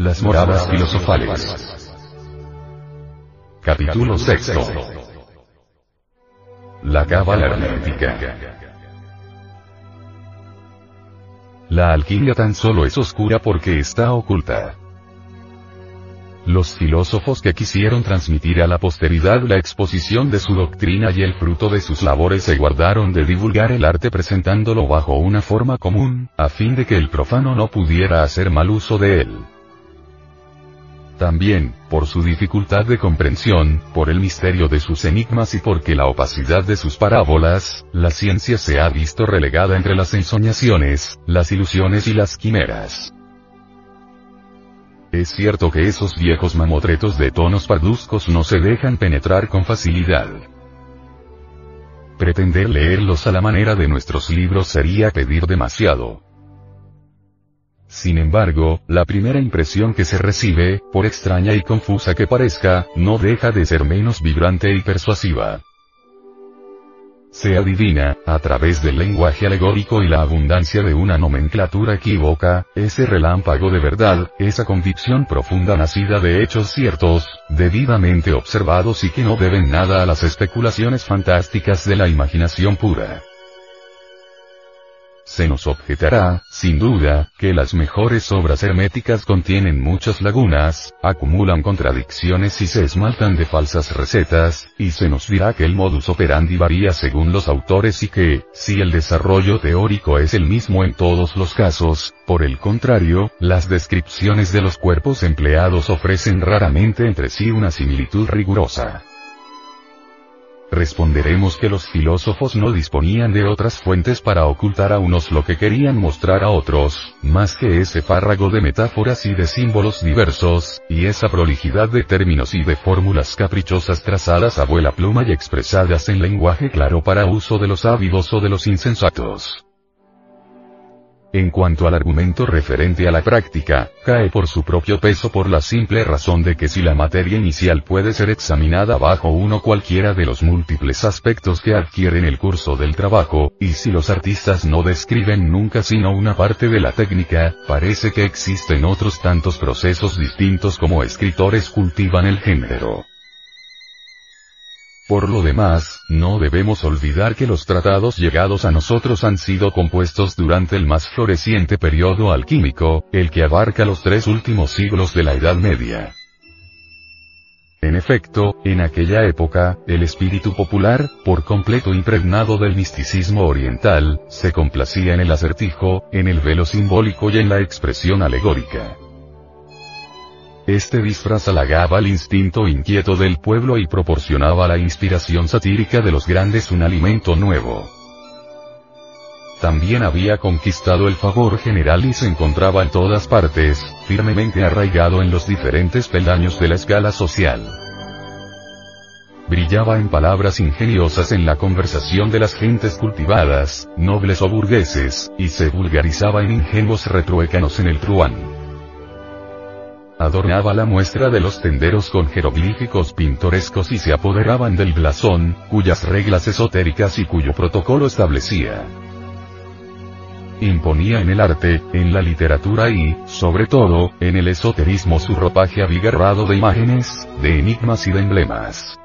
Las moradas filosofales. Capítulo sexto. La cábala hermética. La alquimia tan solo es oscura porque está oculta. Los filósofos que quisieron transmitir a la posteridad la exposición de su doctrina y el fruto de sus labores se guardaron de divulgar el arte presentándolo bajo una forma común, a fin de que el profano no pudiera hacer mal uso de él. También, por su dificultad de comprensión, por el misterio de sus enigmas y porque la opacidad de sus parábolas, la ciencia se ha visto relegada entre las ensoñaciones, las ilusiones y las quimeras. Es cierto que esos viejos mamotretos de tonos parduzcos no se dejan penetrar con facilidad. Pretender leerlos a la manera de nuestros libros sería pedir demasiado. Sin embargo, la primera impresión que se recibe, por extraña y confusa que parezca, no deja de ser menos vibrante y persuasiva se adivina, a través del lenguaje alegórico y la abundancia de una nomenclatura equívoca, ese relámpago de verdad, esa convicción profunda nacida de hechos ciertos, debidamente observados y que no deben nada a las especulaciones fantásticas de la imaginación pura. Se nos objetará, sin duda, que las mejores obras herméticas contienen muchas lagunas, acumulan contradicciones y se esmaltan de falsas recetas, y se nos dirá que el modus operandi varía según los autores y que, si el desarrollo teórico es el mismo en todos los casos, por el contrario, las descripciones de los cuerpos empleados ofrecen raramente entre sí una similitud rigurosa. Responderemos que los filósofos no disponían de otras fuentes para ocultar a unos lo que querían mostrar a otros, más que ese párrago de metáforas y de símbolos diversos, y esa prolijidad de términos y de fórmulas caprichosas trazadas a vuela pluma y expresadas en lenguaje claro para uso de los ávidos o de los insensatos. En cuanto al argumento referente a la práctica, cae por su propio peso por la simple razón de que si la materia inicial puede ser examinada bajo uno cualquiera de los múltiples aspectos que adquieren el curso del trabajo, y si los artistas no describen nunca sino una parte de la técnica, parece que existen otros tantos procesos distintos como escritores cultivan el género. Por lo demás, no debemos olvidar que los tratados llegados a nosotros han sido compuestos durante el más floreciente periodo alquímico, el que abarca los tres últimos siglos de la Edad Media. En efecto, en aquella época, el espíritu popular, por completo impregnado del misticismo oriental, se complacía en el acertijo, en el velo simbólico y en la expresión alegórica. Este disfraz halagaba al instinto inquieto del pueblo y proporcionaba a la inspiración satírica de los grandes un alimento nuevo. También había conquistado el favor general y se encontraba en todas partes, firmemente arraigado en los diferentes peldaños de la escala social. Brillaba en palabras ingeniosas en la conversación de las gentes cultivadas, nobles o burgueses, y se vulgarizaba en ingenuos retruécanos en el truán adornaba la muestra de los tenderos con jeroglíficos pintorescos y se apoderaban del blasón, cuyas reglas esotéricas y cuyo protocolo establecía. Imponía en el arte, en la literatura y, sobre todo, en el esoterismo su ropaje abigarrado de imágenes, de enigmas y de emblemas.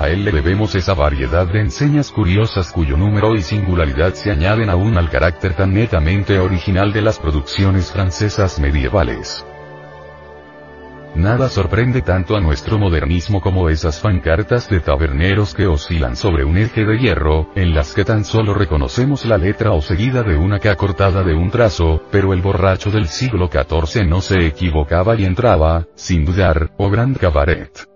A él le debemos esa variedad de enseñas curiosas cuyo número y singularidad se añaden aún al carácter tan netamente original de las producciones francesas medievales. Nada sorprende tanto a nuestro modernismo como esas fancartas de taberneros que oscilan sobre un eje de hierro, en las que tan solo reconocemos la letra o seguida de una K cortada de un trazo, pero el borracho del siglo XIV no se equivocaba y entraba, sin dudar, o Grand Cabaret.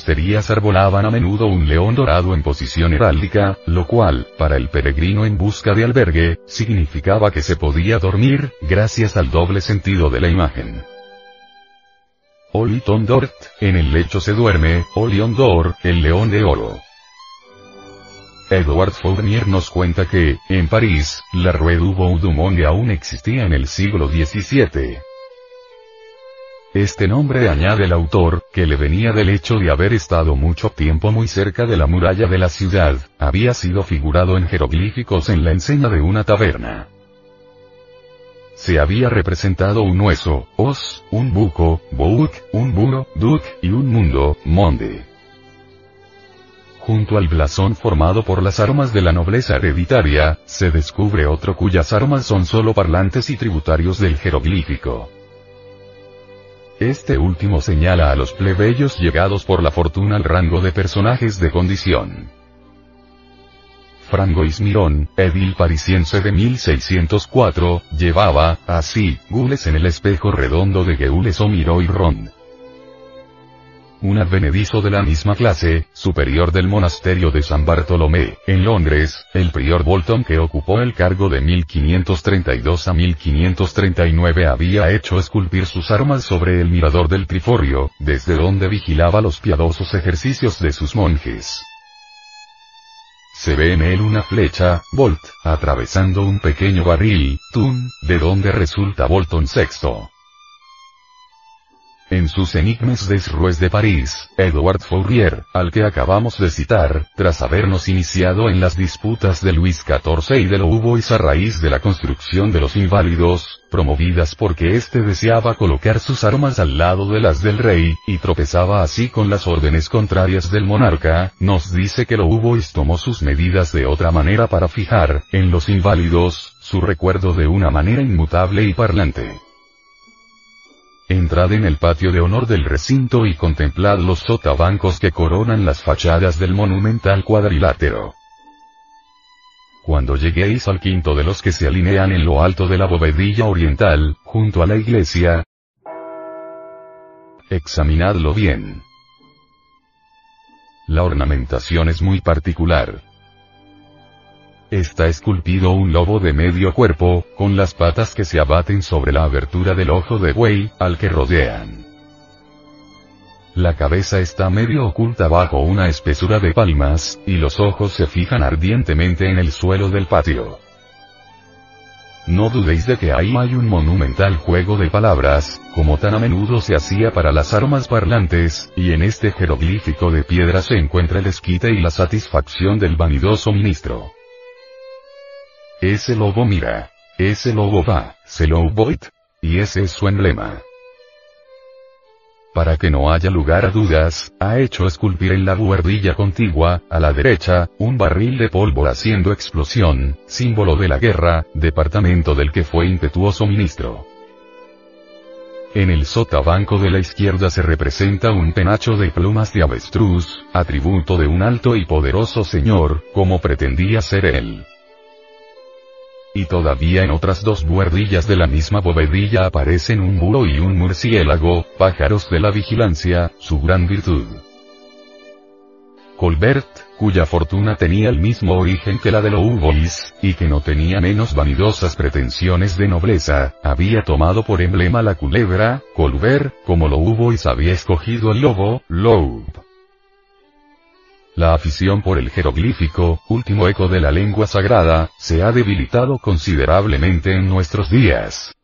Las hosterías arbolaban a menudo un león dorado en posición heráldica, lo cual, para el peregrino en busca de albergue, significaba que se podía dormir, gracias al doble sentido de la imagen. Oliton Dort, en el lecho se duerme, Olion Dor, el león de oro. Edward Fournier nos cuenta que, en París, la Rue du Monde aún existía en el siglo XVII. Este nombre añade el autor, que le venía del hecho de haber estado mucho tiempo muy cerca de la muralla de la ciudad, había sido figurado en jeroglíficos en la encena de una taberna. Se había representado un hueso, os, un buco, bouk, un buro, duc, y un mundo, monde junto al blasón formado por las armas de la nobleza hereditaria, se descubre otro cuyas armas son solo parlantes y tributarios del jeroglífico. Este último señala a los plebeyos llegados por la fortuna al rango de personajes de condición. Frangois Mirón, edil parisiense de 1604, llevaba, así, gules en el espejo redondo de Gules o Miró y Ron un advenedizo de la misma clase, superior del monasterio de San Bartolomé, en Londres, el prior Bolton que ocupó el cargo de 1532 a 1539 había hecho esculpir sus armas sobre el mirador del Triforio, desde donde vigilaba los piadosos ejercicios de sus monjes. Se ve en él una flecha, Bolt, atravesando un pequeño barril, Tun, de donde resulta Bolton VI. En sus Enigmes des Rues de París, Edouard Fourier, al que acabamos de citar, tras habernos iniciado en las disputas de Luis XIV y de Louvois a raíz de la construcción de los inválidos, promovidas porque éste deseaba colocar sus armas al lado de las del rey, y tropezaba así con las órdenes contrarias del monarca, nos dice que Louvois tomó sus medidas de otra manera para fijar, en los inválidos, su recuerdo de una manera inmutable y parlante. Entrad en el patio de honor del recinto y contemplad los sotabancos que coronan las fachadas del monumental cuadrilátero. Cuando lleguéis al quinto de los que se alinean en lo alto de la bovedilla oriental, junto a la iglesia, examinadlo bien. La ornamentación es muy particular. Está esculpido un lobo de medio cuerpo, con las patas que se abaten sobre la abertura del ojo de buey, al que rodean. La cabeza está medio oculta bajo una espesura de palmas, y los ojos se fijan ardientemente en el suelo del patio. No dudéis de que ahí hay un monumental juego de palabras, como tan a menudo se hacía para las armas parlantes, y en este jeroglífico de piedra se encuentra el esquite y la satisfacción del vanidoso ministro. Ese lobo mira. Ese lobo va, se lo. Y ese es su emblema. Para que no haya lugar a dudas, ha hecho esculpir en la buhardilla contigua, a la derecha, un barril de pólvora haciendo explosión, símbolo de la guerra, departamento del que fue impetuoso ministro. En el sotabanco de la izquierda se representa un penacho de plumas de avestruz, atributo de un alto y poderoso señor, como pretendía ser él. Y todavía en otras dos buhardillas de la misma bovedilla aparecen un búho y un murciélago, pájaros de la vigilancia, su gran virtud. Colbert, cuya fortuna tenía el mismo origen que la de Louvois, y que no tenía menos vanidosas pretensiones de nobleza, había tomado por emblema la culebra, Colbert, como Louvois había escogido el lobo, Loeb. La afición por el jeroglífico, último eco de la lengua sagrada, se ha debilitado considerablemente en nuestros días.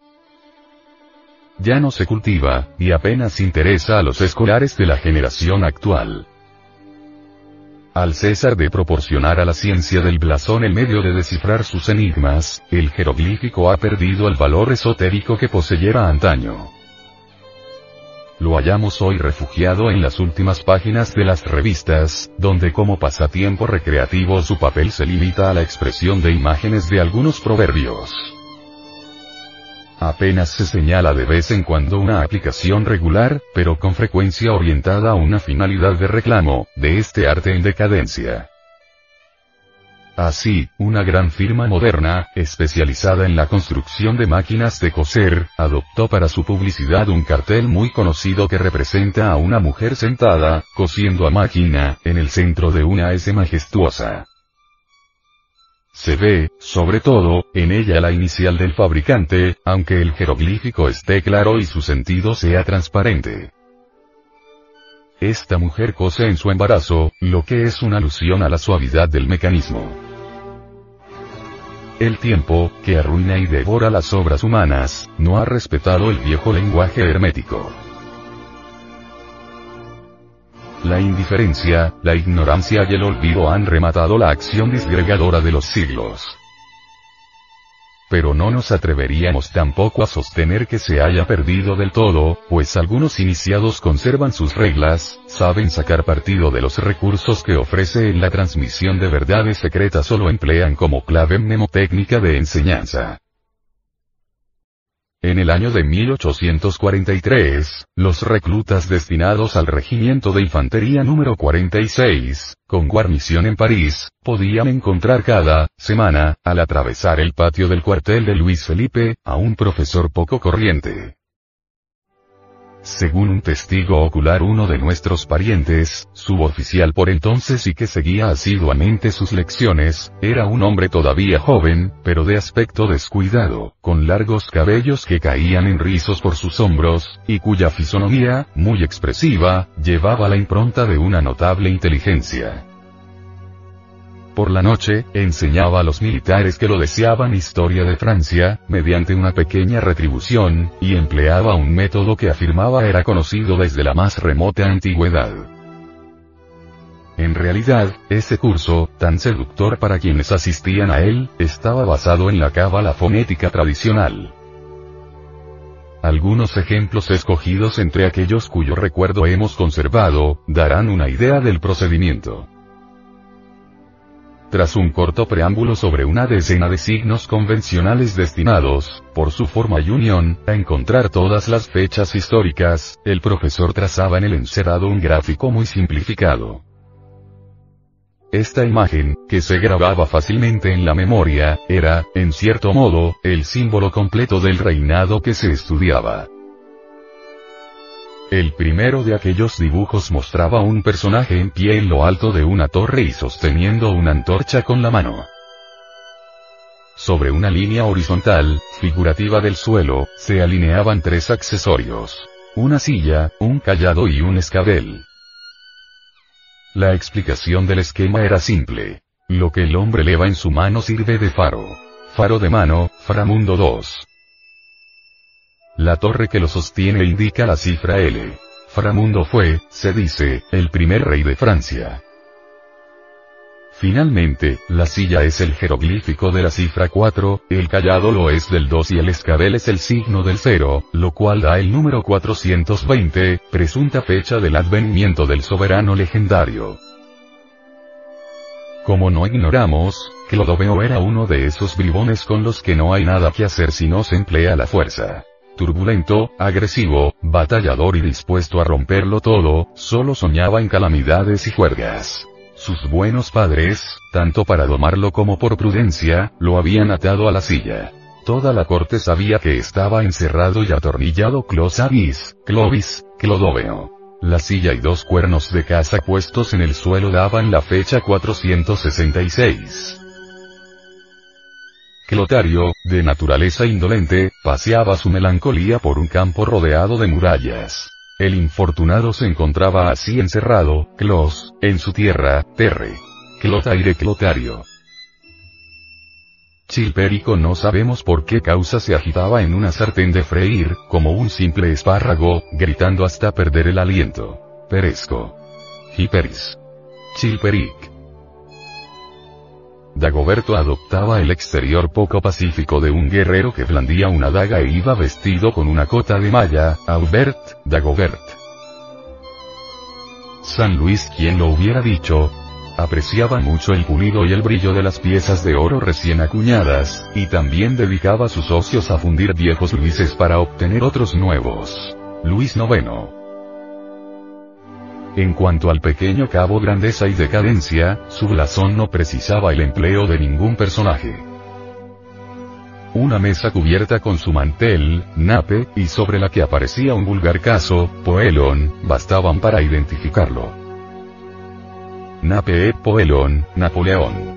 Ya no se cultiva, y apenas interesa a los escolares de la generación actual. Al César de proporcionar a la ciencia del blasón el medio de descifrar sus enigmas, el jeroglífico ha perdido el valor esotérico que poseyera antaño. Lo hallamos hoy refugiado en las últimas páginas de las revistas, donde como pasatiempo recreativo su papel se limita a la expresión de imágenes de algunos proverbios. Apenas se señala de vez en cuando una aplicación regular, pero con frecuencia orientada a una finalidad de reclamo, de este arte en decadencia. Así, una gran firma moderna, especializada en la construcción de máquinas de coser, adoptó para su publicidad un cartel muy conocido que representa a una mujer sentada, cosiendo a máquina, en el centro de una S majestuosa. Se ve, sobre todo, en ella la inicial del fabricante, aunque el jeroglífico esté claro y su sentido sea transparente. Esta mujer cose en su embarazo, lo que es una alusión a la suavidad del mecanismo. El tiempo, que arruina y devora las obras humanas, no ha respetado el viejo lenguaje hermético. La indiferencia, la ignorancia y el olvido han rematado la acción disgregadora de los siglos pero no nos atreveríamos tampoco a sostener que se haya perdido del todo, pues algunos iniciados conservan sus reglas, saben sacar partido de los recursos que ofrece en la transmisión de verdades secretas o lo emplean como clave mnemotécnica de enseñanza. En el año de 1843, los reclutas destinados al Regimiento de Infantería número 46, con guarnición en París, podían encontrar cada semana, al atravesar el patio del cuartel de Luis Felipe, a un profesor poco corriente. Según un testigo ocular uno de nuestros parientes, suboficial por entonces y que seguía asiduamente sus lecciones, era un hombre todavía joven, pero de aspecto descuidado, con largos cabellos que caían en rizos por sus hombros, y cuya fisonomía, muy expresiva, llevaba la impronta de una notable inteligencia. Por la noche, enseñaba a los militares que lo deseaban historia de Francia, mediante una pequeña retribución, y empleaba un método que afirmaba era conocido desde la más remota antigüedad. En realidad, ese curso, tan seductor para quienes asistían a él, estaba basado en la cábala fonética tradicional. Algunos ejemplos escogidos entre aquellos cuyo recuerdo hemos conservado, darán una idea del procedimiento. Tras un corto preámbulo sobre una decena de signos convencionales destinados, por su forma y unión, a encontrar todas las fechas históricas, el profesor trazaba en el encerado un gráfico muy simplificado. Esta imagen, que se grababa fácilmente en la memoria, era, en cierto modo, el símbolo completo del reinado que se estudiaba. El primero de aquellos dibujos mostraba un personaje en pie en lo alto de una torre y sosteniendo una antorcha con la mano. Sobre una línea horizontal, figurativa del suelo, se alineaban tres accesorios. Una silla, un callado y un escabel. La explicación del esquema era simple. Lo que el hombre leva en su mano sirve de faro. Faro de mano, Framundo 2. La torre que lo sostiene indica la cifra L. Framundo fue, se dice, el primer rey de Francia. Finalmente, la silla es el jeroglífico de la cifra 4, el callado lo es del 2 y el escabel es el signo del 0, lo cual da el número 420, presunta fecha del advenimiento del soberano legendario. Como no ignoramos, Clodoveo era uno de esos bribones con los que no hay nada que hacer si no se emplea la fuerza turbulento, agresivo, batallador y dispuesto a romperlo todo, solo soñaba en calamidades y juergas. Sus buenos padres, tanto para domarlo como por prudencia, lo habían atado a la silla. Toda la corte sabía que estaba encerrado y atornillado Closavis, Clovis, Clodoveo. La silla y dos cuernos de caza puestos en el suelo daban la fecha 466. Clotario, de naturaleza indolente, paseaba su melancolía por un campo rodeado de murallas. El infortunado se encontraba así encerrado, Clos, en su tierra, Terre. Clotaire Clotario. Chilperico no sabemos por qué causa se agitaba en una sartén de freír, como un simple espárrago, gritando hasta perder el aliento. Peresco. Hiperis. Chilperic. Dagoberto adoptaba el exterior poco pacífico de un guerrero que blandía una daga e iba vestido con una cota de malla, Aubert, Dagobert. San Luis quien lo hubiera dicho, apreciaba mucho el pulido y el brillo de las piezas de oro recién acuñadas, y también dedicaba sus ocios a fundir viejos luises para obtener otros nuevos. Luis IX. En cuanto al pequeño cabo grandeza y decadencia, su blasón no precisaba el empleo de ningún personaje. Una mesa cubierta con su mantel, nape, y sobre la que aparecía un vulgar caso, poelon, bastaban para identificarlo. Nape poelon, Napoleón.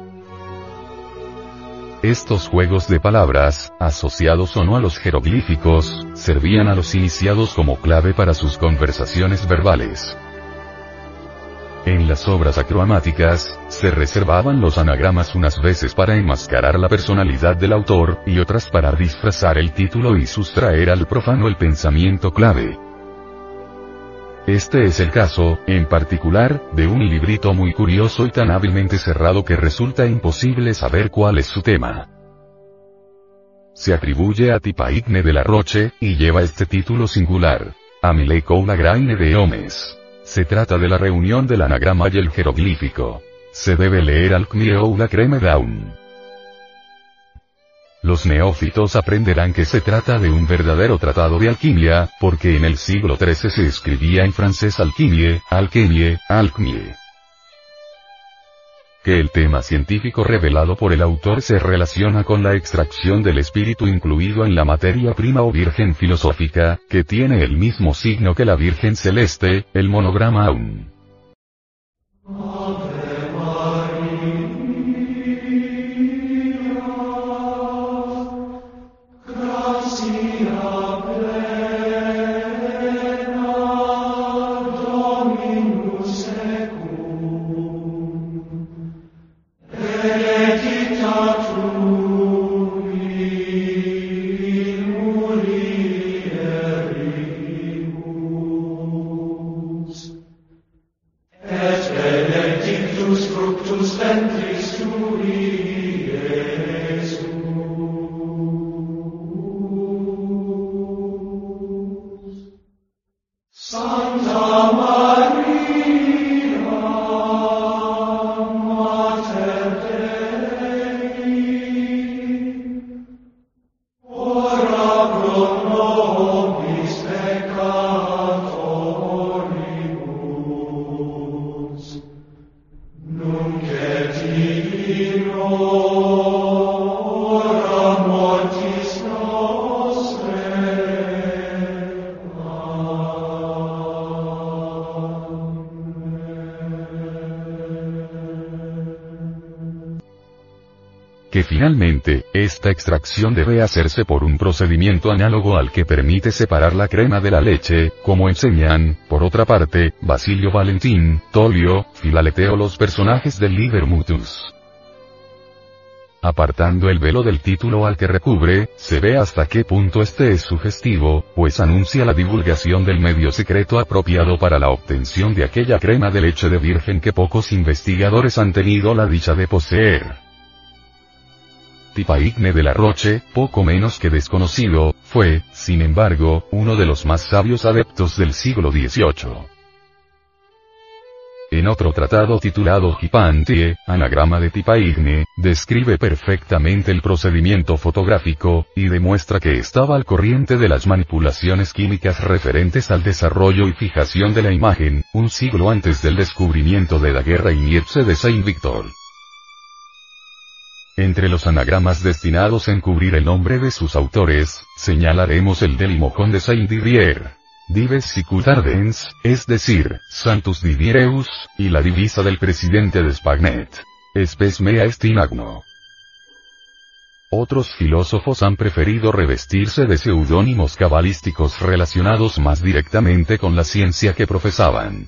Estos juegos de palabras, asociados o no a los jeroglíficos, servían a los iniciados como clave para sus conversaciones verbales. En las obras acromáticas, se reservaban los anagramas unas veces para enmascarar la personalidad del autor, y otras para disfrazar el título y sustraer al profano el pensamiento clave. Este es el caso, en particular, de un librito muy curioso y tan hábilmente cerrado que resulta imposible saber cuál es su tema. Se atribuye a Tipaigne de la Roche, y lleva este título singular. Amile Graine de Homes. Se trata de la reunión del anagrama y el jeroglífico. Se debe leer al la Creme Down. Los neófitos aprenderán que se trata de un verdadero tratado de alquimia, porque en el siglo XIII se escribía en francés alquimie, alquimie, alquimie. Que el tema científico revelado por el autor se relaciona con la extracción del espíritu incluido en la materia prima o virgen filosófica, que tiene el mismo signo que la virgen celeste, el monograma aún. Extracción debe hacerse por un procedimiento análogo al que permite separar la crema de la leche, como enseñan, por otra parte, Basilio Valentín, Tolio, Filaleteo los personajes del Liber Mutus. Apartando el velo del título al que recubre, se ve hasta qué punto este es sugestivo, pues anuncia la divulgación del medio secreto apropiado para la obtención de aquella crema de leche de virgen que pocos investigadores han tenido la dicha de poseer. Tipaigne de la Roche, poco menos que desconocido, fue, sin embargo, uno de los más sabios adeptos del siglo XVIII. En otro tratado titulado Hipantie, anagrama de Tipaigne, describe perfectamente el procedimiento fotográfico, y demuestra que estaba al corriente de las manipulaciones químicas referentes al desarrollo y fijación de la imagen, un siglo antes del descubrimiento de la guerra y de Saint Victor. Entre los anagramas destinados a encubrir el nombre de sus autores, señalaremos el del de Saint-Didier. Dives Sicutardens, es decir, Santus Didiereus, y la divisa del presidente de Spagnet. Spes mea est Otros filósofos han preferido revestirse de seudónimos cabalísticos relacionados más directamente con la ciencia que profesaban.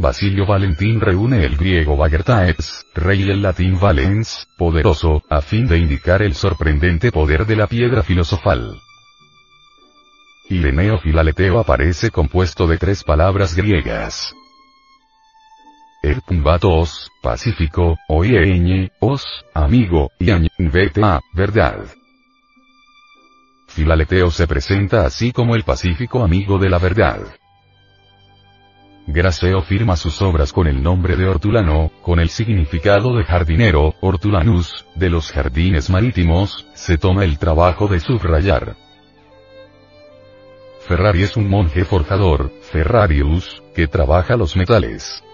Basilio Valentín reúne el griego Vagertaex, rey y el latín valens, poderoso, a fin de indicar el sorprendente poder de la piedra filosofal. Ireneo Filaleteo aparece compuesto de tres palabras griegas. Erpumbatos, pacífico, oieñe, os, amigo, y veta, verdad. Filaleteo se presenta así como el pacífico amigo de la verdad. Graceo firma sus obras con el nombre de Hortulano, con el significado de jardinero, Hortulanus, de los jardines marítimos, se toma el trabajo de subrayar. Ferrari es un monje forjador, Ferrarius, que trabaja los metales.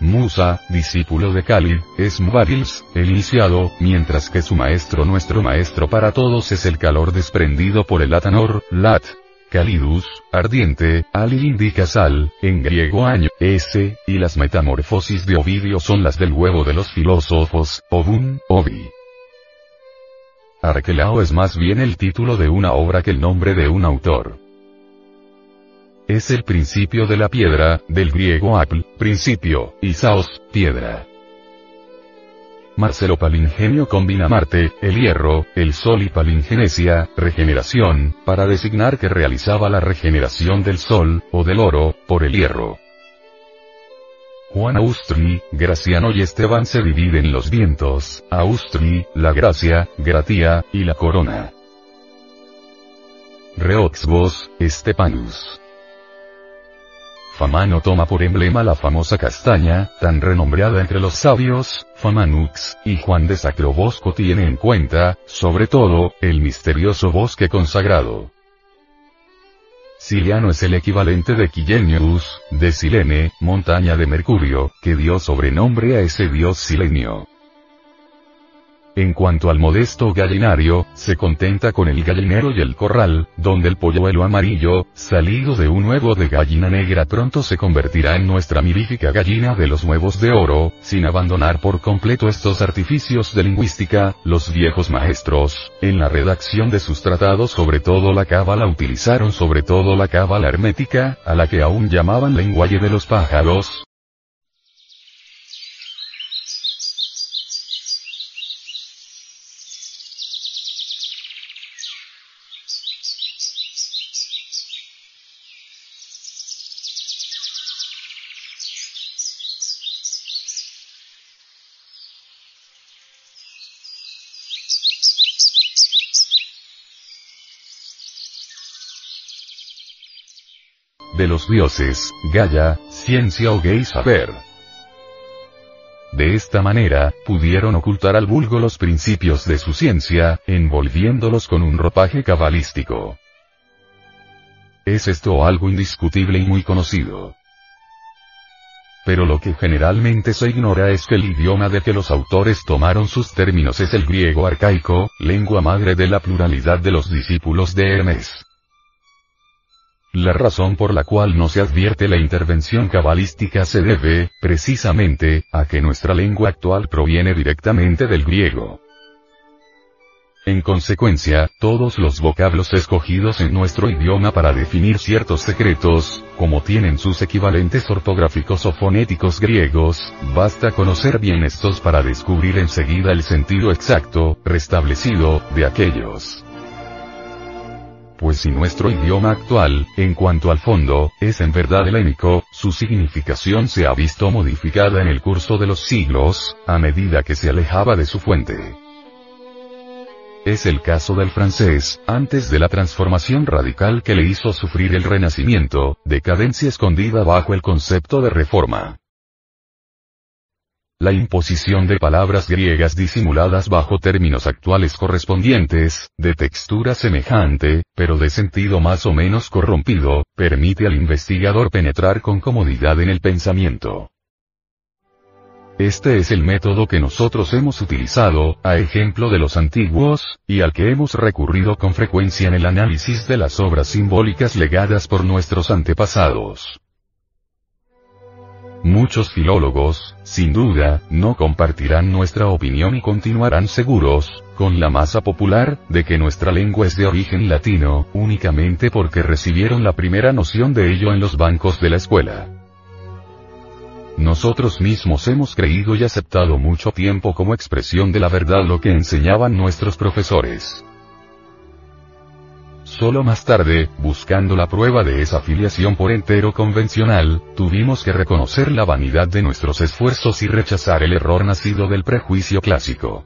Musa, discípulo de Kali, es Mubarils, el iniciado, mientras que su maestro nuestro maestro para todos es el calor desprendido por el Atanor, Lat. Calidus, ardiente, Ali indica sal, en griego año, S, y las metamorfosis de Ovidio son las del huevo de los filósofos, Ovun, Ovi. Arquelao es más bien el título de una obra que el nombre de un autor. Es el principio de la piedra, del griego apl, principio, y saos, piedra. Marcelo Palingenio combina Marte, el hierro, el Sol y palingenesia, regeneración, para designar que realizaba la regeneración del Sol, o del oro, por el hierro. Juan Austri, Graciano y Esteban se dividen los vientos, Austri, la gracia, gratía, y la corona. Reoxbos, Estepanus. Famano toma por emblema la famosa castaña, tan renombrada entre los sabios, Famanux, y Juan de Sacrobosco tiene en cuenta, sobre todo, el misterioso bosque consagrado. Siliano es el equivalente de Quillenius, de Silene, montaña de Mercurio, que dio sobrenombre a ese dios silenio. En cuanto al modesto gallinario, se contenta con el gallinero y el corral, donde el polluelo amarillo, salido de un huevo de gallina negra pronto se convertirá en nuestra mirífica gallina de los huevos de oro, sin abandonar por completo estos artificios de lingüística, los viejos maestros, en la redacción de sus tratados sobre todo la cábala utilizaron sobre todo la cábala hermética, a la que aún llamaban lenguaje de los pájaros, los dioses, Gaia, ciencia o gay saber. De esta manera, pudieron ocultar al vulgo los principios de su ciencia, envolviéndolos con un ropaje cabalístico. Es esto algo indiscutible y muy conocido. Pero lo que generalmente se ignora es que el idioma de que los autores tomaron sus términos es el griego arcaico, lengua madre de la pluralidad de los discípulos de Hermes. La razón por la cual no se advierte la intervención cabalística se debe, precisamente, a que nuestra lengua actual proviene directamente del griego. En consecuencia, todos los vocablos escogidos en nuestro idioma para definir ciertos secretos, como tienen sus equivalentes ortográficos o fonéticos griegos, basta conocer bien estos para descubrir enseguida el sentido exacto, restablecido, de aquellos pues si nuestro idioma actual, en cuanto al fondo, es en verdad helénico, su significación se ha visto modificada en el curso de los siglos, a medida que se alejaba de su fuente. Es el caso del francés, antes de la transformación radical que le hizo sufrir el Renacimiento, decadencia escondida bajo el concepto de reforma. La imposición de palabras griegas disimuladas bajo términos actuales correspondientes, de textura semejante, pero de sentido más o menos corrompido, permite al investigador penetrar con comodidad en el pensamiento. Este es el método que nosotros hemos utilizado, a ejemplo de los antiguos, y al que hemos recurrido con frecuencia en el análisis de las obras simbólicas legadas por nuestros antepasados. Muchos filólogos, sin duda, no compartirán nuestra opinión y continuarán seguros, con la masa popular, de que nuestra lengua es de origen latino, únicamente porque recibieron la primera noción de ello en los bancos de la escuela. Nosotros mismos hemos creído y aceptado mucho tiempo como expresión de la verdad lo que enseñaban nuestros profesores. Solo más tarde, buscando la prueba de esa filiación por entero convencional, tuvimos que reconocer la vanidad de nuestros esfuerzos y rechazar el error nacido del prejuicio clásico.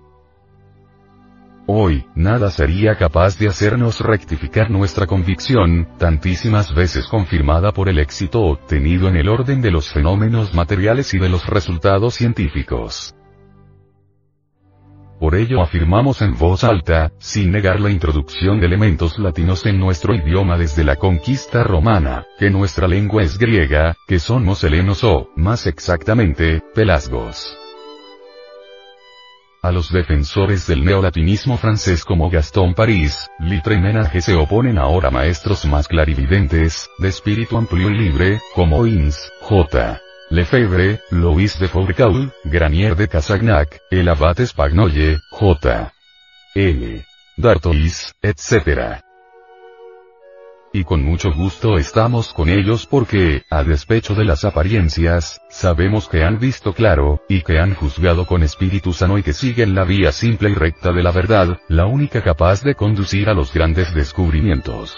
Hoy, nada sería capaz de hacernos rectificar nuestra convicción, tantísimas veces confirmada por el éxito obtenido en el orden de los fenómenos materiales y de los resultados científicos. Por ello afirmamos en voz alta, sin negar la introducción de elementos latinos en nuestro idioma desde la conquista romana, que nuestra lengua es griega, que somos helenos o, más exactamente, pelasgos. A los defensores del neolatinismo francés como Gastón París, Litre Menage se oponen ahora maestros más clarividentes, de espíritu amplio y libre, como Ins, J. Lefebvre, Louis de Fourcault, Granier de Casagnac, el abate Spagnolle, J. L. D'Artois, etc y con mucho gusto estamos con ellos porque, a despecho de las apariencias, sabemos que han visto claro, y que han juzgado con espíritu sano y que siguen la vía simple y recta de la verdad, la única capaz de conducir a los grandes descubrimientos.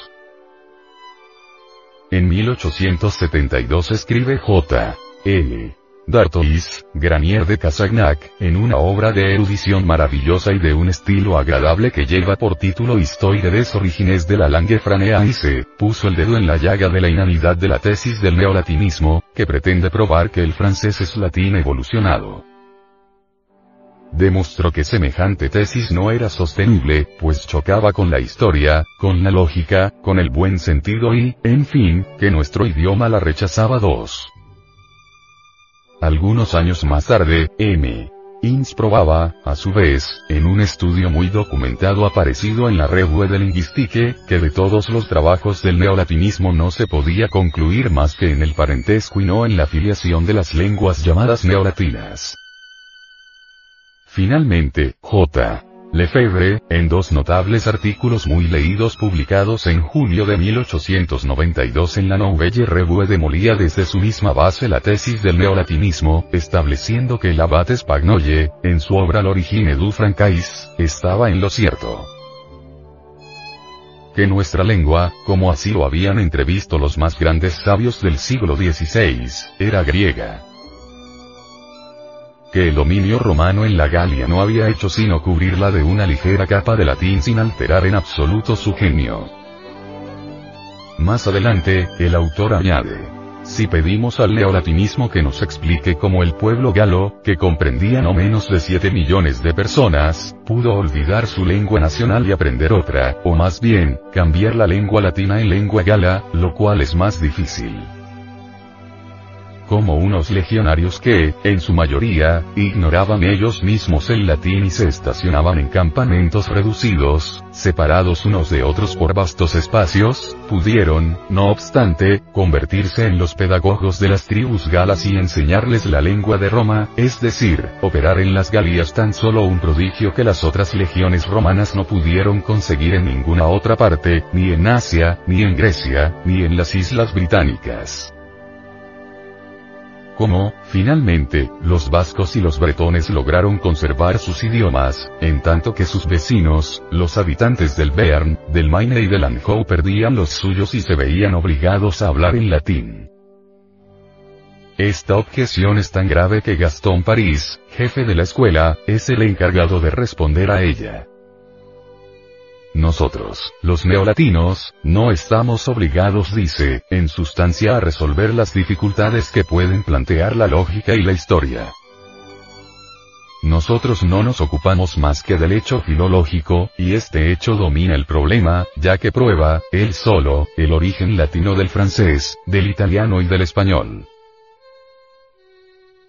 En 1872 escribe J. L. D'Artois, Granier de Casagnac, en una obra de erudición maravillosa y de un estilo agradable que lleva por título Histoire des origines de la langue se puso el dedo en la llaga de la inanidad de la tesis del neolatinismo, que pretende probar que el francés es latín evolucionado. Demostró que semejante tesis no era sostenible, pues chocaba con la historia, con la lógica, con el buen sentido y, en fin, que nuestro idioma la rechazaba dos. Algunos años más tarde, M. Inns probaba, a su vez, en un estudio muy documentado aparecido en la Revue de Linguistique, que de todos los trabajos del neolatinismo no se podía concluir más que en el parentesco y no en la filiación de las lenguas llamadas neolatinas. Finalmente, J. Lefebvre, en dos notables artículos muy leídos publicados en julio de 1892 en la Nouvelle Revue demolía desde su misma base la tesis del neolatinismo, estableciendo que el abate Spagnolle, en su obra L'origine du francais, estaba en lo cierto. Que nuestra lengua, como así lo habían entrevisto los más grandes sabios del siglo XVI, era griega que el dominio romano en la Galia no había hecho sino cubrirla de una ligera capa de latín sin alterar en absoluto su genio. Más adelante, el autor añade. Si pedimos al neolatinismo que nos explique cómo el pueblo galo, que comprendía no menos de 7 millones de personas, pudo olvidar su lengua nacional y aprender otra, o más bien, cambiar la lengua latina en lengua gala, lo cual es más difícil como unos legionarios que, en su mayoría, ignoraban ellos mismos el latín y se estacionaban en campamentos reducidos, separados unos de otros por vastos espacios, pudieron, no obstante, convertirse en los pedagogos de las tribus galas y enseñarles la lengua de Roma, es decir, operar en las Galías tan solo un prodigio que las otras legiones romanas no pudieron conseguir en ninguna otra parte, ni en Asia, ni en Grecia, ni en las Islas Británicas como, finalmente, los vascos y los bretones lograron conservar sus idiomas, en tanto que sus vecinos, los habitantes del Bearn, del Maine y del Anjou perdían los suyos y se veían obligados a hablar en latín. Esta objeción es tan grave que Gastón París, jefe de la escuela, es el encargado de responder a ella. Nosotros, los neolatinos, no estamos obligados, dice, en sustancia a resolver las dificultades que pueden plantear la lógica y la historia. Nosotros no nos ocupamos más que del hecho filológico, y este hecho domina el problema, ya que prueba, él solo, el origen latino del francés, del italiano y del español.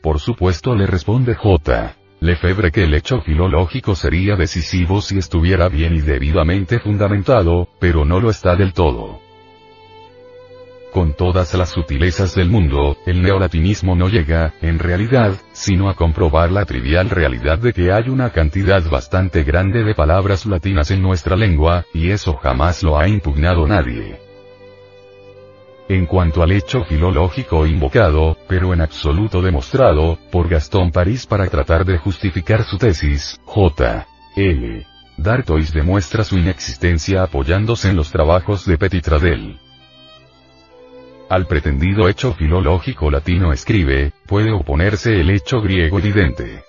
Por supuesto le responde J. Lefebvre que el hecho filológico sería decisivo si estuviera bien y debidamente fundamentado, pero no lo está del todo. Con todas las sutilezas del mundo, el neolatinismo no llega, en realidad, sino a comprobar la trivial realidad de que hay una cantidad bastante grande de palabras latinas en nuestra lengua, y eso jamás lo ha impugnado nadie. En cuanto al hecho filológico invocado, pero en absoluto demostrado, por Gastón París para tratar de justificar su tesis, J. L. D'Artois demuestra su inexistencia apoyándose en los trabajos de Petitradel. Al pretendido hecho filológico latino escribe, puede oponerse el hecho griego evidente.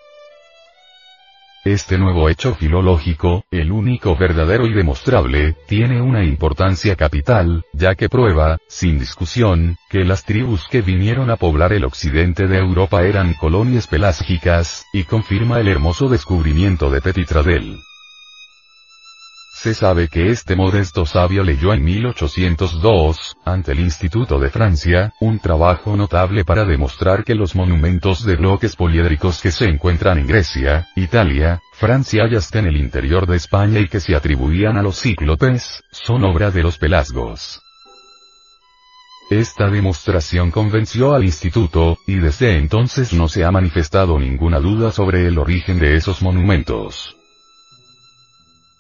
Este nuevo hecho filológico, el único verdadero y demostrable, tiene una importancia capital, ya que prueba, sin discusión, que las tribus que vinieron a poblar el occidente de Europa eran colonias pelágicas, y confirma el hermoso descubrimiento de Petitradel. Se sabe que este modesto sabio leyó en 1802, ante el Instituto de Francia, un trabajo notable para demostrar que los monumentos de bloques poliédricos que se encuentran en Grecia, Italia, Francia y hasta en el interior de España y que se atribuían a los cíclopes, son obra de los pelasgos. Esta demostración convenció al instituto, y desde entonces no se ha manifestado ninguna duda sobre el origen de esos monumentos.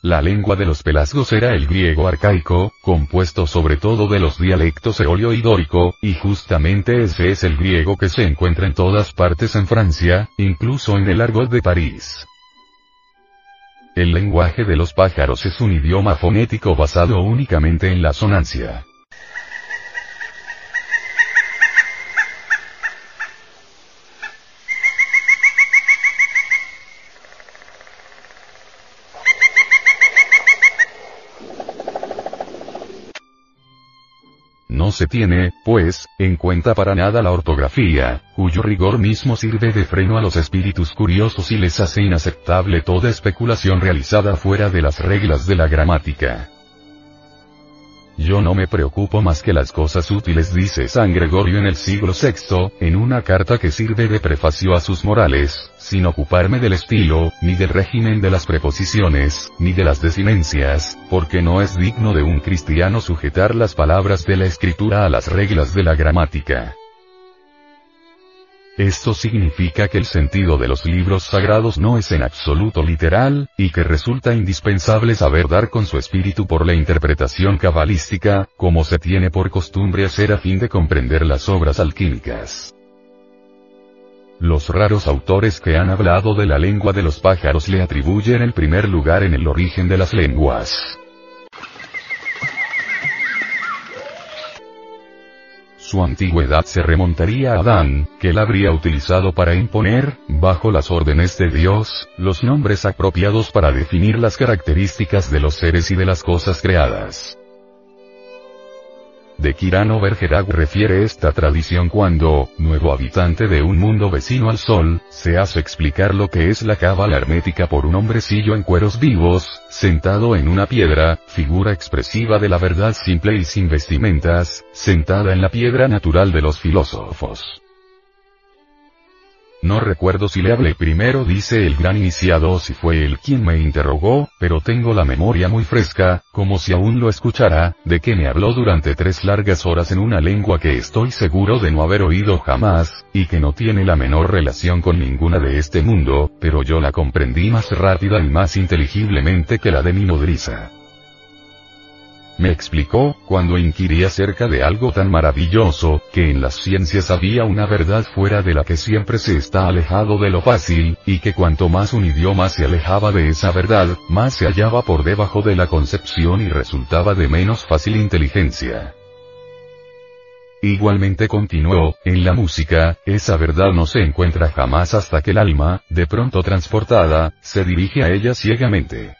La lengua de los pelasgos era el griego arcaico, compuesto sobre todo de los dialectos eolio y dórico, y justamente ese es el griego que se encuentra en todas partes en Francia, incluso en el argot de París. El lenguaje de los pájaros es un idioma fonético basado únicamente en la sonancia. No se tiene, pues, en cuenta para nada la ortografía, cuyo rigor mismo sirve de freno a los espíritus curiosos y les hace inaceptable toda especulación realizada fuera de las reglas de la gramática. Yo no me preocupo más que las cosas útiles, dice San Gregorio en el siglo VI, en una carta que sirve de prefacio a sus morales, sin ocuparme del estilo, ni del régimen de las preposiciones, ni de las desinencias, porque no es digno de un cristiano sujetar las palabras de la escritura a las reglas de la gramática. Esto significa que el sentido de los libros sagrados no es en absoluto literal, y que resulta indispensable saber dar con su espíritu por la interpretación cabalística, como se tiene por costumbre hacer a fin de comprender las obras alquímicas. Los raros autores que han hablado de la lengua de los pájaros le atribuyen el primer lugar en el origen de las lenguas. Su antigüedad se remontaría a Adán, que la habría utilizado para imponer, bajo las órdenes de Dios, los nombres apropiados para definir las características de los seres y de las cosas creadas. De Kirano Bergerac refiere esta tradición cuando, nuevo habitante de un mundo vecino al sol, se hace explicar lo que es la cábala hermética por un hombrecillo en cueros vivos, sentado en una piedra, figura expresiva de la verdad simple y sin vestimentas, sentada en la piedra natural de los filósofos. No recuerdo si le hablé primero dice el gran iniciado o si fue él quien me interrogó, pero tengo la memoria muy fresca, como si aún lo escuchara, de que me habló durante tres largas horas en una lengua que estoy seguro de no haber oído jamás, y que no tiene la menor relación con ninguna de este mundo, pero yo la comprendí más rápida y más inteligiblemente que la de mi nodriza. Me explicó, cuando inquirí acerca de algo tan maravilloso, que en las ciencias había una verdad fuera de la que siempre se está alejado de lo fácil, y que cuanto más un idioma se alejaba de esa verdad, más se hallaba por debajo de la concepción y resultaba de menos fácil inteligencia. Igualmente continuó, en la música, esa verdad no se encuentra jamás hasta que el alma, de pronto transportada, se dirige a ella ciegamente.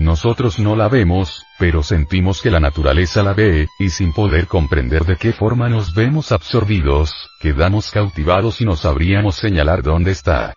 Nosotros no la vemos, pero sentimos que la naturaleza la ve, y sin poder comprender de qué forma nos vemos absorbidos, quedamos cautivados y no sabríamos señalar dónde está.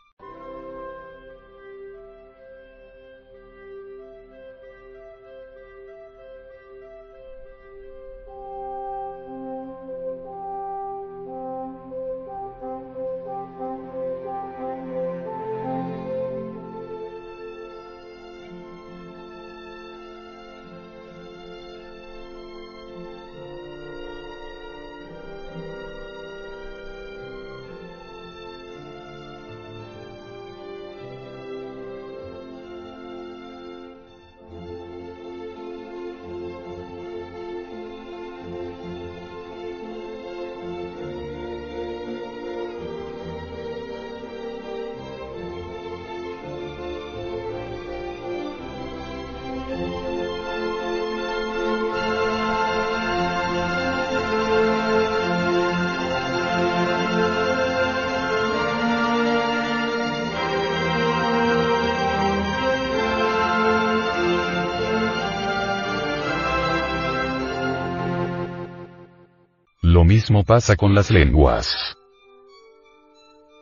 Pasa con las lenguas.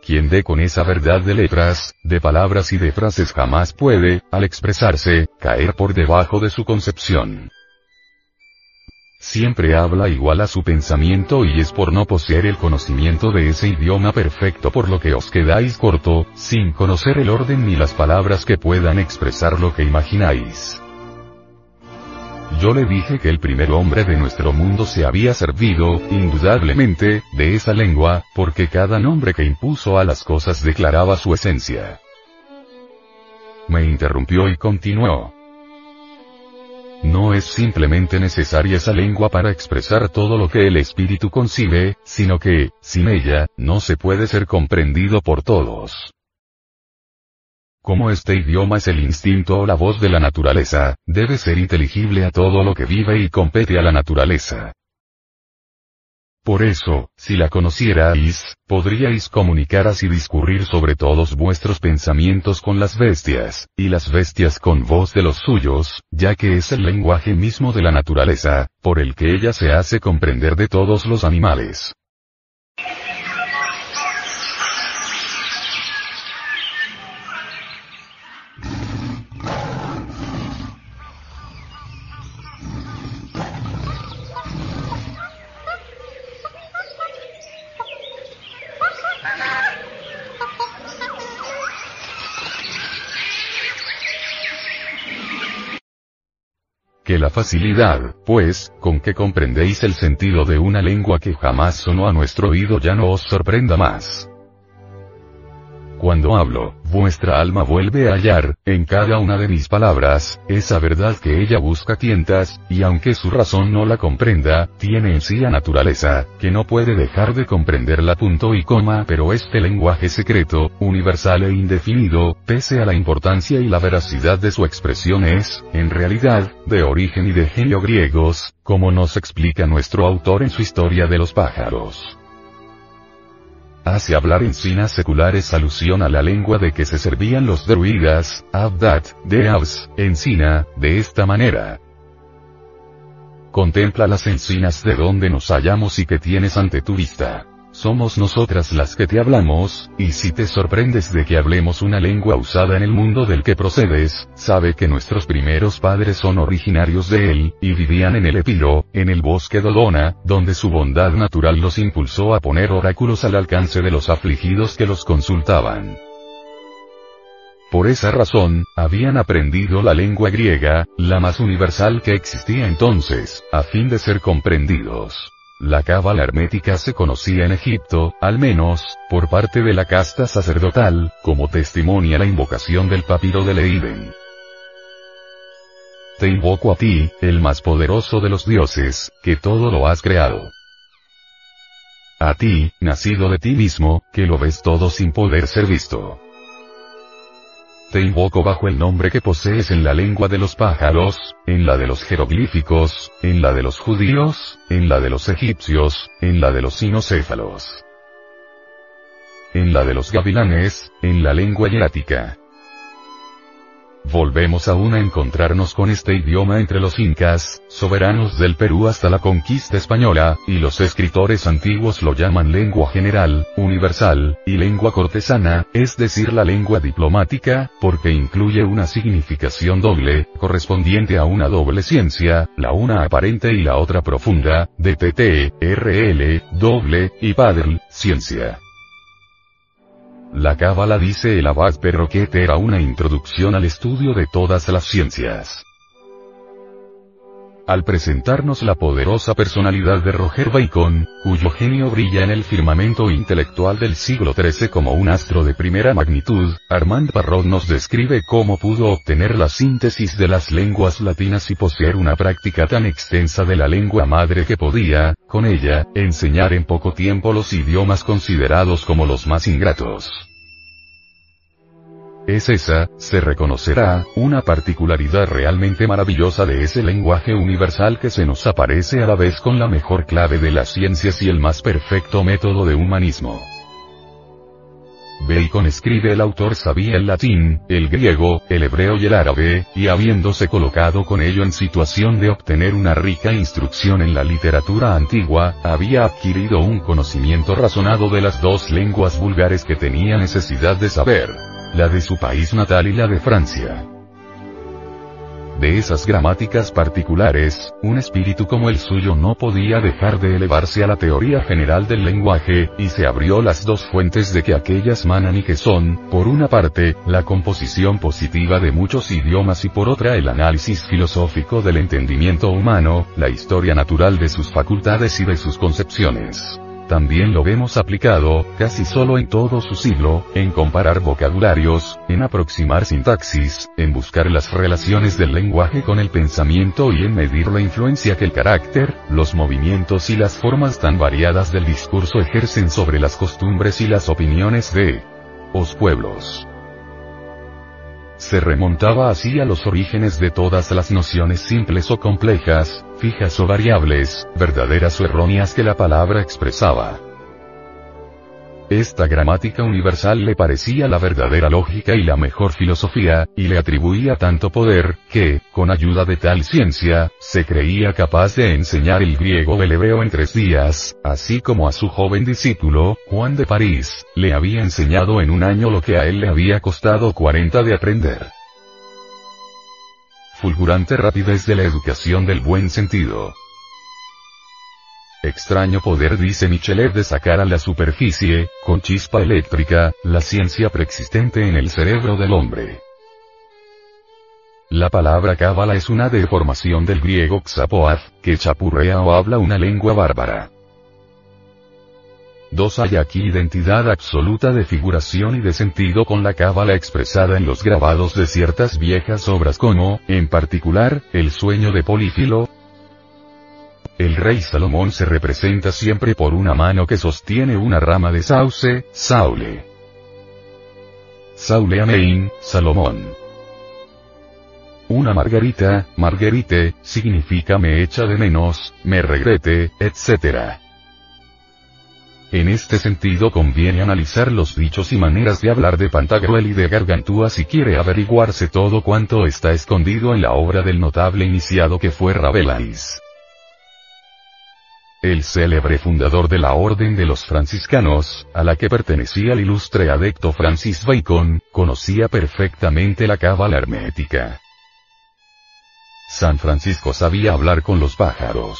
Quien dé con esa verdad de letras, de palabras y de frases jamás puede, al expresarse, caer por debajo de su concepción. Siempre habla igual a su pensamiento y es por no poseer el conocimiento de ese idioma perfecto por lo que os quedáis corto, sin conocer el orden ni las palabras que puedan expresar lo que imagináis. Yo le dije que el primer hombre de nuestro mundo se había servido, indudablemente, de esa lengua, porque cada nombre que impuso a las cosas declaraba su esencia. Me interrumpió y continuó. No es simplemente necesaria esa lengua para expresar todo lo que el espíritu concibe, sino que, sin ella, no se puede ser comprendido por todos. Como este idioma es el instinto o la voz de la naturaleza, debe ser inteligible a todo lo que vive y compete a la naturaleza. Por eso, si la conocierais, podríais comunicaras y discurrir sobre todos vuestros pensamientos con las bestias, y las bestias con voz de los suyos, ya que es el lenguaje mismo de la naturaleza, por el que ella se hace comprender de todos los animales. Que la facilidad, pues, con que comprendéis el sentido de una lengua que jamás sonó a nuestro oído ya no os sorprenda más. Cuando hablo, vuestra alma vuelve a hallar, en cada una de mis palabras, esa verdad que ella busca tientas, y aunque su razón no la comprenda, tiene en sí la naturaleza, que no puede dejar de comprenderla punto y coma, pero este lenguaje secreto, universal e indefinido, pese a la importancia y la veracidad de su expresión es, en realidad, de origen y de genio griegos, como nos explica nuestro autor en su historia de los pájaros. Hace hablar en sinas seculares alusión a la lengua de que se servían los druidas, Abdat, de Abs, encina, de esta manera. Contempla las encinas de donde nos hallamos y que tienes ante tu vista somos nosotras las que te hablamos, y si te sorprendes de que hablemos una lengua usada en el mundo del que procedes, sabe que nuestros primeros padres son originarios de él, y vivían en el Epiro, en el bosque Dolona, donde su bondad natural los impulsó a poner oráculos al alcance de los afligidos que los consultaban. Por esa razón, habían aprendido la lengua griega, la más universal que existía entonces, a fin de ser comprendidos. La cábala hermética se conocía en Egipto, al menos, por parte de la casta sacerdotal, como testimonia la invocación del papiro de Leiden. Te invoco a ti, el más poderoso de los dioses, que todo lo has creado. A ti, nacido de ti mismo, que lo ves todo sin poder ser visto. Te invoco bajo el nombre que posees en la lengua de los pájaros, en la de los jeroglíficos, en la de los judíos, en la de los egipcios, en la de los sinocéfalos. En la de los gavilanes, en la lengua hierática. Volvemos aún a encontrarnos con este idioma entre los incas, soberanos del Perú hasta la conquista española, y los escritores antiguos lo llaman lengua general, universal, y lengua cortesana, es decir la lengua diplomática, porque incluye una significación doble, correspondiente a una doble ciencia, la una aparente y la otra profunda, DTT, RL, doble, y padl, ciencia. La Cábala dice el abad Perroquet era una introducción al estudio de todas las ciencias. Al presentarnos la poderosa personalidad de Roger Bacon, cuyo genio brilla en el firmamento intelectual del siglo XIII como un astro de primera magnitud, Armand Parrot nos describe cómo pudo obtener la síntesis de las lenguas latinas y poseer una práctica tan extensa de la lengua madre que podía, con ella, enseñar en poco tiempo los idiomas considerados como los más ingratos. Es esa, se reconocerá, una particularidad realmente maravillosa de ese lenguaje universal que se nos aparece a la vez con la mejor clave de las ciencias y el más perfecto método de humanismo. Bacon escribe el autor sabía el latín, el griego, el hebreo y el árabe, y habiéndose colocado con ello en situación de obtener una rica instrucción en la literatura antigua, había adquirido un conocimiento razonado de las dos lenguas vulgares que tenía necesidad de saber, la de su país natal y la de Francia. De esas gramáticas particulares, un espíritu como el suyo no podía dejar de elevarse a la teoría general del lenguaje, y se abrió las dos fuentes de que aquellas manan y que son, por una parte, la composición positiva de muchos idiomas y por otra el análisis filosófico del entendimiento humano, la historia natural de sus facultades y de sus concepciones también lo vemos aplicado, casi solo en todo su siglo, en comparar vocabularios, en aproximar sintaxis, en buscar las relaciones del lenguaje con el pensamiento y en medir la influencia que el carácter, los movimientos y las formas tan variadas del discurso ejercen sobre las costumbres y las opiniones de los pueblos se remontaba así a los orígenes de todas las nociones simples o complejas, fijas o variables, verdaderas o erróneas que la palabra expresaba. Esta gramática universal le parecía la verdadera lógica y la mejor filosofía, y le atribuía tanto poder, que, con ayuda de tal ciencia, se creía capaz de enseñar el griego o el hebreo en tres días, así como a su joven discípulo, Juan de París, le había enseñado en un año lo que a él le había costado 40 de aprender. Fulgurante rapidez de la educación del buen sentido. Extraño poder dice Michelet de sacar a la superficie, con chispa eléctrica, la ciencia preexistente en el cerebro del hombre. La palabra cábala es una deformación del griego xapoaz, que chapurrea o habla una lengua bárbara. Dos hay aquí identidad absoluta de figuración y de sentido con la cábala expresada en los grabados de ciertas viejas obras como, en particular, el sueño de Polífilo, el rey Salomón se representa siempre por una mano que sostiene una rama de sauce, Saule. Saule Amein, Salomón. Una margarita, marguerite, significa me echa de menos, me regrete, etc. En este sentido conviene analizar los dichos y maneras de hablar de Pantagruel y de Gargantúa si quiere averiguarse todo cuanto está escondido en la obra del notable iniciado que fue Rabelais. El célebre fundador de la Orden de los Franciscanos, a la que pertenecía el ilustre adecto Francis Bacon, conocía perfectamente la cábala hermética. San Francisco sabía hablar con los pájaros.